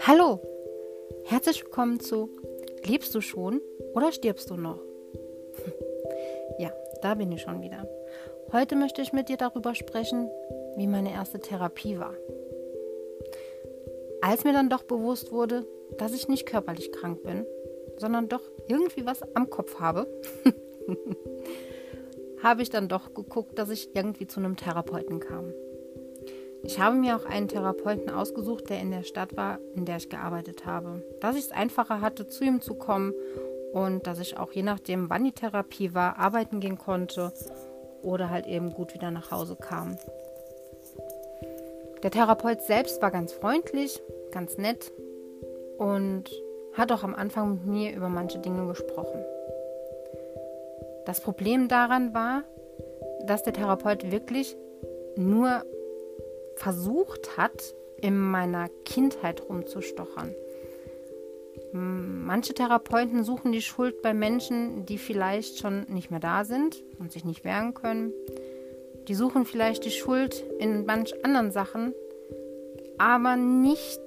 Hallo, herzlich willkommen zu Lebst du schon oder stirbst du noch? ja, da bin ich schon wieder. Heute möchte ich mit dir darüber sprechen, wie meine erste Therapie war. Als mir dann doch bewusst wurde, dass ich nicht körperlich krank bin, sondern doch irgendwie was am Kopf habe, habe ich dann doch geguckt, dass ich irgendwie zu einem Therapeuten kam. Ich habe mir auch einen Therapeuten ausgesucht, der in der Stadt war, in der ich gearbeitet habe. Dass ich es einfacher hatte, zu ihm zu kommen und dass ich auch je nachdem, wann die Therapie war, arbeiten gehen konnte oder halt eben gut wieder nach Hause kam. Der Therapeut selbst war ganz freundlich, ganz nett und hat auch am Anfang mit mir über manche Dinge gesprochen. Das Problem daran war, dass der Therapeut wirklich nur versucht hat, in meiner Kindheit rumzustochern. Manche Therapeuten suchen die Schuld bei Menschen, die vielleicht schon nicht mehr da sind und sich nicht wehren können. Die suchen vielleicht die Schuld in manch anderen Sachen, aber nicht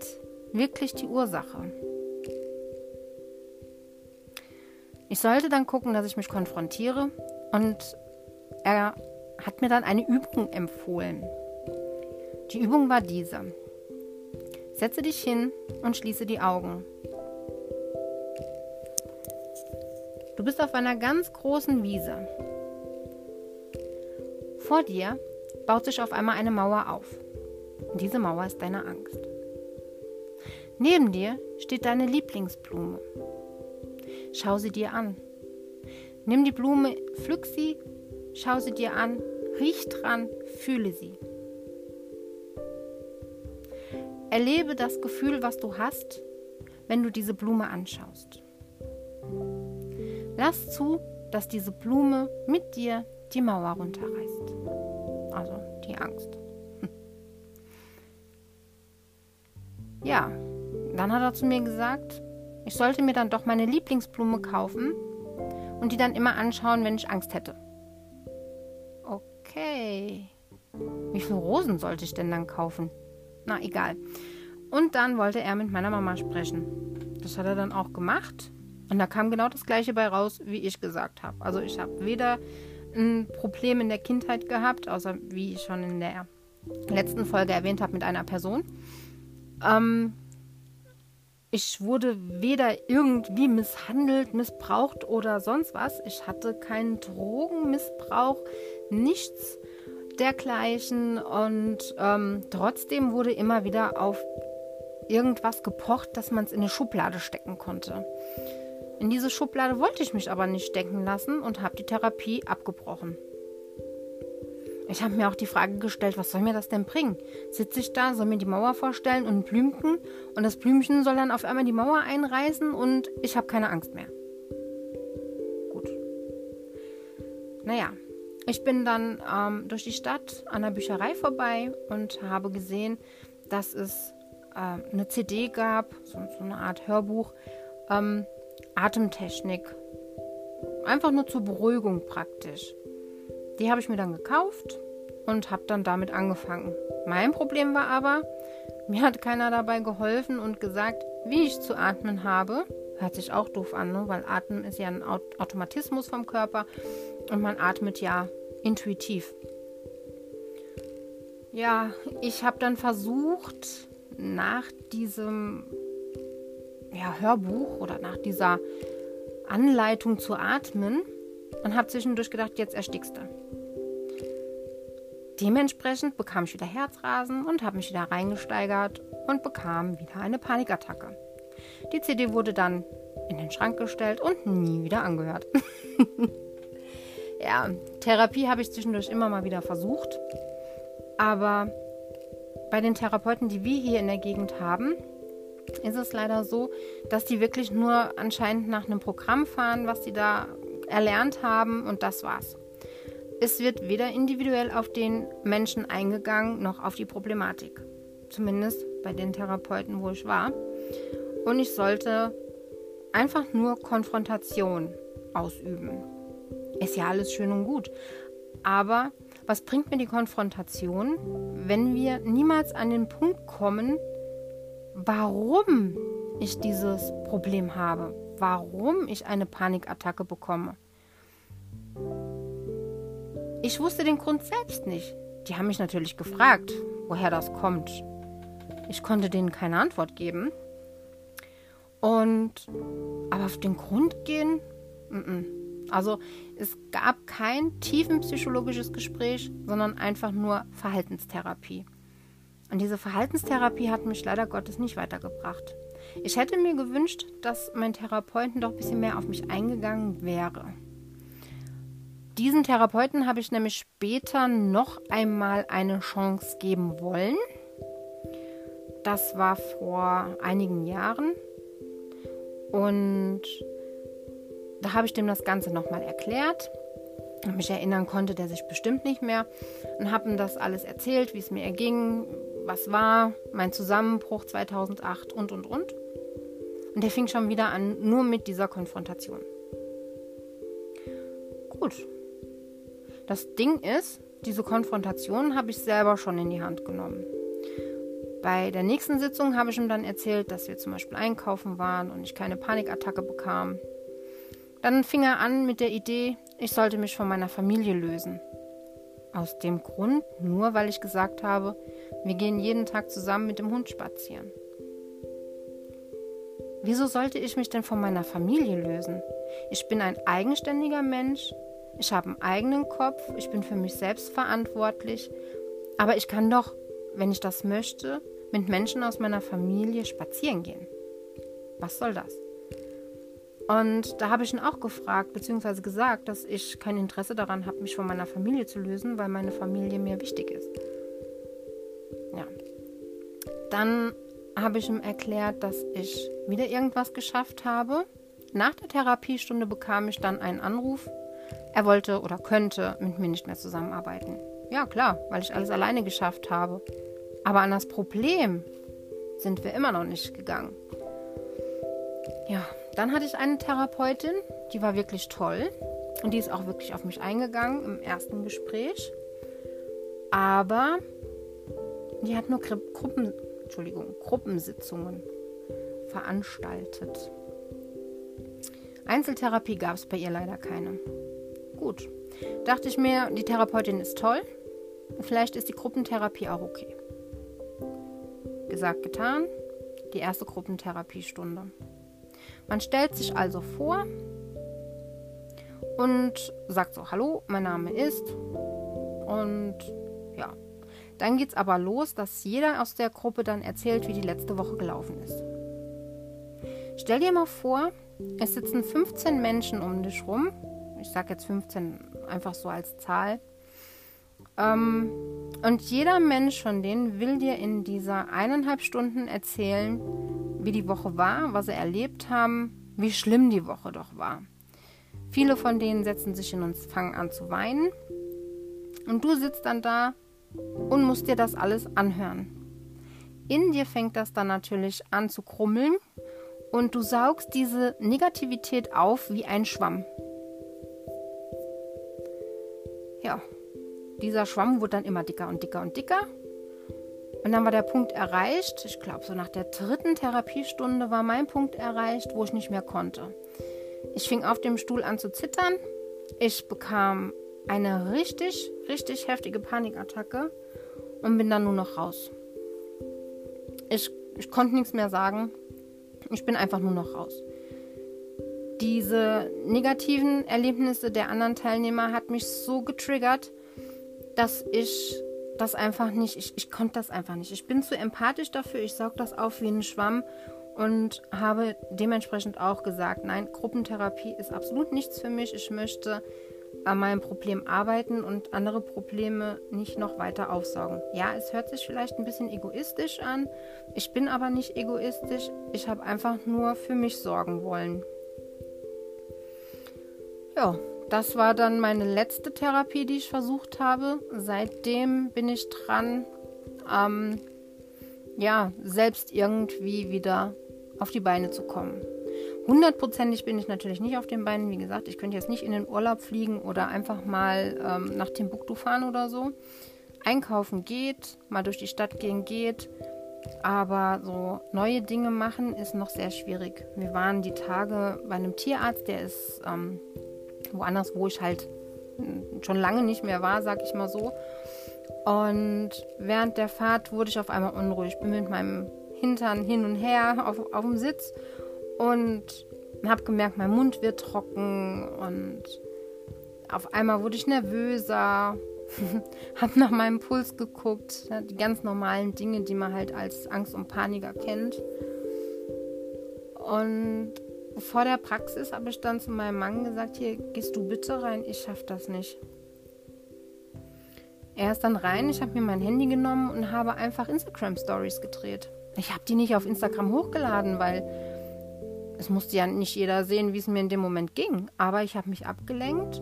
wirklich die Ursache. Ich sollte dann gucken, dass ich mich konfrontiere und er hat mir dann eine Übung empfohlen. Die Übung war diese. Setze dich hin und schließe die Augen. Du bist auf einer ganz großen Wiese. Vor dir baut sich auf einmal eine Mauer auf. Und diese Mauer ist deine Angst. Neben dir steht deine Lieblingsblume. Schau sie dir an. Nimm die Blume, pflück sie, schau sie dir an, riech dran, fühle sie. Erlebe das Gefühl, was du hast, wenn du diese Blume anschaust. Lass zu, dass diese Blume mit dir die Mauer runterreißt. Also die Angst. Ja, dann hat er zu mir gesagt, ich sollte mir dann doch meine Lieblingsblume kaufen und die dann immer anschauen, wenn ich Angst hätte. Okay. Wie viele Rosen sollte ich denn dann kaufen? Na, egal. Und dann wollte er mit meiner Mama sprechen. Das hat er dann auch gemacht. Und da kam genau das gleiche bei raus, wie ich gesagt habe. Also ich habe weder ein Problem in der Kindheit gehabt, außer wie ich schon in der letzten Folge erwähnt habe mit einer Person. Ähm, ich wurde weder irgendwie misshandelt, missbraucht oder sonst was. Ich hatte keinen Drogenmissbrauch, nichts dergleichen. Und ähm, trotzdem wurde immer wieder auf irgendwas gepocht, dass man es in eine Schublade stecken konnte. In diese Schublade wollte ich mich aber nicht stecken lassen und habe die Therapie abgebrochen. Ich habe mir auch die Frage gestellt, was soll mir das denn bringen? Sitze ich da, soll mir die Mauer vorstellen und ein Blümchen und das Blümchen soll dann auf einmal die Mauer einreißen und ich habe keine Angst mehr. Gut. Naja, ich bin dann ähm, durch die Stadt an der Bücherei vorbei und habe gesehen, dass es äh, eine CD gab, so, so, eine Art Hörbuch, ähm, Atemtechnik. Einfach nur zur Beruhigung praktisch. Die habe ich mir dann gekauft und habe dann damit angefangen. Mein Problem war aber, mir hat keiner dabei geholfen und gesagt, wie ich zu atmen habe. Hört sich auch doof an, ne? weil Atmen ist ja ein Automatismus vom Körper und man atmet ja intuitiv. Ja, ich habe dann versucht, nach diesem ja, Hörbuch oder nach dieser Anleitung zu atmen und habe zwischendurch gedacht, jetzt erstickst du. Dementsprechend bekam ich wieder Herzrasen und habe mich wieder reingesteigert und bekam wieder eine Panikattacke. Die CD wurde dann in den Schrank gestellt und nie wieder angehört. ja, Therapie habe ich zwischendurch immer mal wieder versucht, aber bei den Therapeuten, die wir hier in der Gegend haben, ist es leider so, dass die wirklich nur anscheinend nach einem Programm fahren, was sie da erlernt haben und das war's. Es wird weder individuell auf den Menschen eingegangen noch auf die Problematik. Zumindest bei den Therapeuten, wo ich war. Und ich sollte einfach nur Konfrontation ausüben. Ist ja alles schön und gut. Aber was bringt mir die Konfrontation, wenn wir niemals an den Punkt kommen, warum ich dieses Problem habe, warum ich eine Panikattacke bekomme. Ich wusste den Grund selbst nicht. Die haben mich natürlich gefragt, woher das kommt. Ich konnte denen keine Antwort geben. Und aber auf den Grund gehen? Also es gab kein tiefenpsychologisches Gespräch, sondern einfach nur Verhaltenstherapie. Und diese Verhaltenstherapie hat mich leider Gottes nicht weitergebracht. Ich hätte mir gewünscht, dass mein Therapeuten doch ein bisschen mehr auf mich eingegangen wäre. Diesen Therapeuten habe ich nämlich später noch einmal eine Chance geben wollen. Das war vor einigen Jahren. Und da habe ich dem das Ganze nochmal erklärt. Mich erinnern konnte der sich bestimmt nicht mehr. Und habe ihm das alles erzählt, wie es mir erging, was war, mein Zusammenbruch 2008 und, und, und. Und der fing schon wieder an, nur mit dieser Konfrontation. Gut. Das Ding ist, diese Konfrontation habe ich selber schon in die Hand genommen. Bei der nächsten Sitzung habe ich ihm dann erzählt, dass wir zum Beispiel einkaufen waren und ich keine Panikattacke bekam. Dann fing er an mit der Idee, ich sollte mich von meiner Familie lösen. Aus dem Grund, nur weil ich gesagt habe, wir gehen jeden Tag zusammen mit dem Hund spazieren. Wieso sollte ich mich denn von meiner Familie lösen? Ich bin ein eigenständiger Mensch, ich habe einen eigenen Kopf, ich bin für mich selbst verantwortlich, aber ich kann doch, wenn ich das möchte, mit Menschen aus meiner Familie spazieren gehen. Was soll das? Und da habe ich ihn auch gefragt, beziehungsweise gesagt, dass ich kein Interesse daran habe, mich von meiner Familie zu lösen, weil meine Familie mir wichtig ist. Ja. Dann habe ich ihm erklärt, dass ich wieder irgendwas geschafft habe. Nach der Therapiestunde bekam ich dann einen Anruf. Er wollte oder könnte mit mir nicht mehr zusammenarbeiten. Ja, klar, weil ich alles alleine geschafft habe. Aber an das Problem sind wir immer noch nicht gegangen. Ja, dann hatte ich eine Therapeutin, die war wirklich toll und die ist auch wirklich auf mich eingegangen im ersten Gespräch. Aber die hat nur Gruppen, Entschuldigung, Gruppensitzungen veranstaltet. Einzeltherapie gab es bei ihr leider keine. Gut, dachte ich mir, die Therapeutin ist toll. Vielleicht ist die Gruppentherapie auch okay. Gesagt, getan. Die erste Gruppentherapiestunde. Man stellt sich also vor und sagt so, hallo, mein Name ist. Und ja, dann geht es aber los, dass jeder aus der Gruppe dann erzählt, wie die letzte Woche gelaufen ist. Stell dir mal vor, es sitzen 15 Menschen um dich rum. Ich sage jetzt 15 einfach so als Zahl. Ähm, und jeder Mensch von denen will dir in dieser eineinhalb Stunden erzählen, wie die Woche war, was sie erlebt haben, wie schlimm die Woche doch war. Viele von denen setzen sich hin und fangen an zu weinen. Und du sitzt dann da und musst dir das alles anhören. In dir fängt das dann natürlich an zu krummeln und du saugst diese Negativität auf wie ein Schwamm. Dieser Schwamm wurde dann immer dicker und dicker und dicker. Und dann war der Punkt erreicht. Ich glaube, so nach der dritten Therapiestunde war mein Punkt erreicht, wo ich nicht mehr konnte. Ich fing auf dem Stuhl an zu zittern. Ich bekam eine richtig, richtig heftige Panikattacke und bin dann nur noch raus. Ich, ich konnte nichts mehr sagen. Ich bin einfach nur noch raus. Diese negativen Erlebnisse der anderen Teilnehmer hat mich so getriggert, dass ich das einfach nicht, ich, ich konnte das einfach nicht. Ich bin zu empathisch dafür, ich saug das auf wie ein Schwamm und habe dementsprechend auch gesagt, nein, Gruppentherapie ist absolut nichts für mich. Ich möchte an meinem Problem arbeiten und andere Probleme nicht noch weiter aufsaugen. Ja, es hört sich vielleicht ein bisschen egoistisch an. Ich bin aber nicht egoistisch. Ich habe einfach nur für mich sorgen wollen. Ja, das war dann meine letzte Therapie, die ich versucht habe. Seitdem bin ich dran, ähm, ja, selbst irgendwie wieder auf die Beine zu kommen. Hundertprozentig bin ich natürlich nicht auf den Beinen. Wie gesagt, ich könnte jetzt nicht in den Urlaub fliegen oder einfach mal ähm, nach Timbuktu fahren oder so. Einkaufen geht, mal durch die Stadt gehen geht, aber so neue Dinge machen ist noch sehr schwierig. Wir waren die Tage bei einem Tierarzt, der ist ähm, woanders, wo ich halt schon lange nicht mehr war, sag ich mal so. Und während der Fahrt wurde ich auf einmal unruhig. Bin mit meinem Hintern hin und her auf, auf dem Sitz und habe gemerkt, mein Mund wird trocken und auf einmal wurde ich nervöser, habe nach meinem Puls geguckt, die ganz normalen Dinge, die man halt als Angst und Paniker kennt. Und vor der Praxis habe ich dann zu meinem Mann gesagt, hier gehst du bitte rein, ich schaffe das nicht. Er ist dann rein, ich habe mir mein Handy genommen und habe einfach Instagram Stories gedreht. Ich habe die nicht auf Instagram hochgeladen, weil es musste ja nicht jeder sehen, wie es mir in dem Moment ging. Aber ich habe mich abgelenkt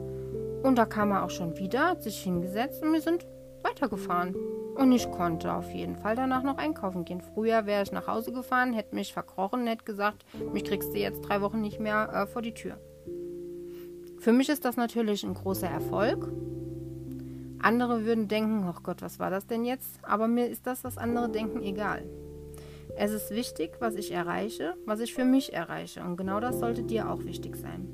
und da kam er auch schon wieder, hat sich hingesetzt und wir sind weitergefahren. Und ich konnte auf jeden Fall danach noch einkaufen gehen. Früher wäre ich nach Hause gefahren, hätte mich verkrochen, hätte gesagt, mich kriegst du jetzt drei Wochen nicht mehr äh, vor die Tür. Für mich ist das natürlich ein großer Erfolg. Andere würden denken, oh Gott, was war das denn jetzt? Aber mir ist das, was andere denken, egal. Es ist wichtig, was ich erreiche, was ich für mich erreiche. Und genau das sollte dir auch wichtig sein.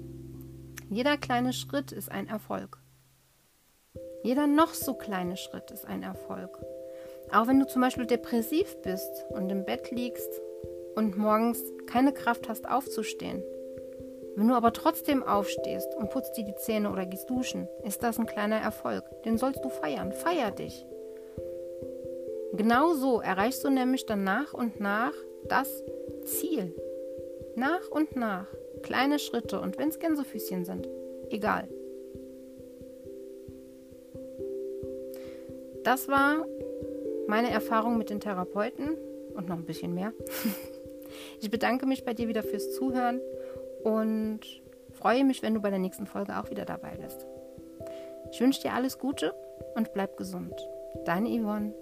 Jeder kleine Schritt ist ein Erfolg. Jeder noch so kleine Schritt ist ein Erfolg. Auch wenn du zum Beispiel depressiv bist und im Bett liegst und morgens keine Kraft hast aufzustehen. Wenn du aber trotzdem aufstehst und putzt dir die Zähne oder gehst duschen, ist das ein kleiner Erfolg. Den sollst du feiern. Feier dich. Genau so erreichst du nämlich dann nach und nach das Ziel. Nach und nach. Kleine Schritte und wenn es Gänsefüßchen sind, egal. Das war meine Erfahrung mit den Therapeuten und noch ein bisschen mehr. Ich bedanke mich bei dir wieder fürs Zuhören und freue mich, wenn du bei der nächsten Folge auch wieder dabei bist. Ich wünsche dir alles Gute und bleib gesund. Deine Yvonne.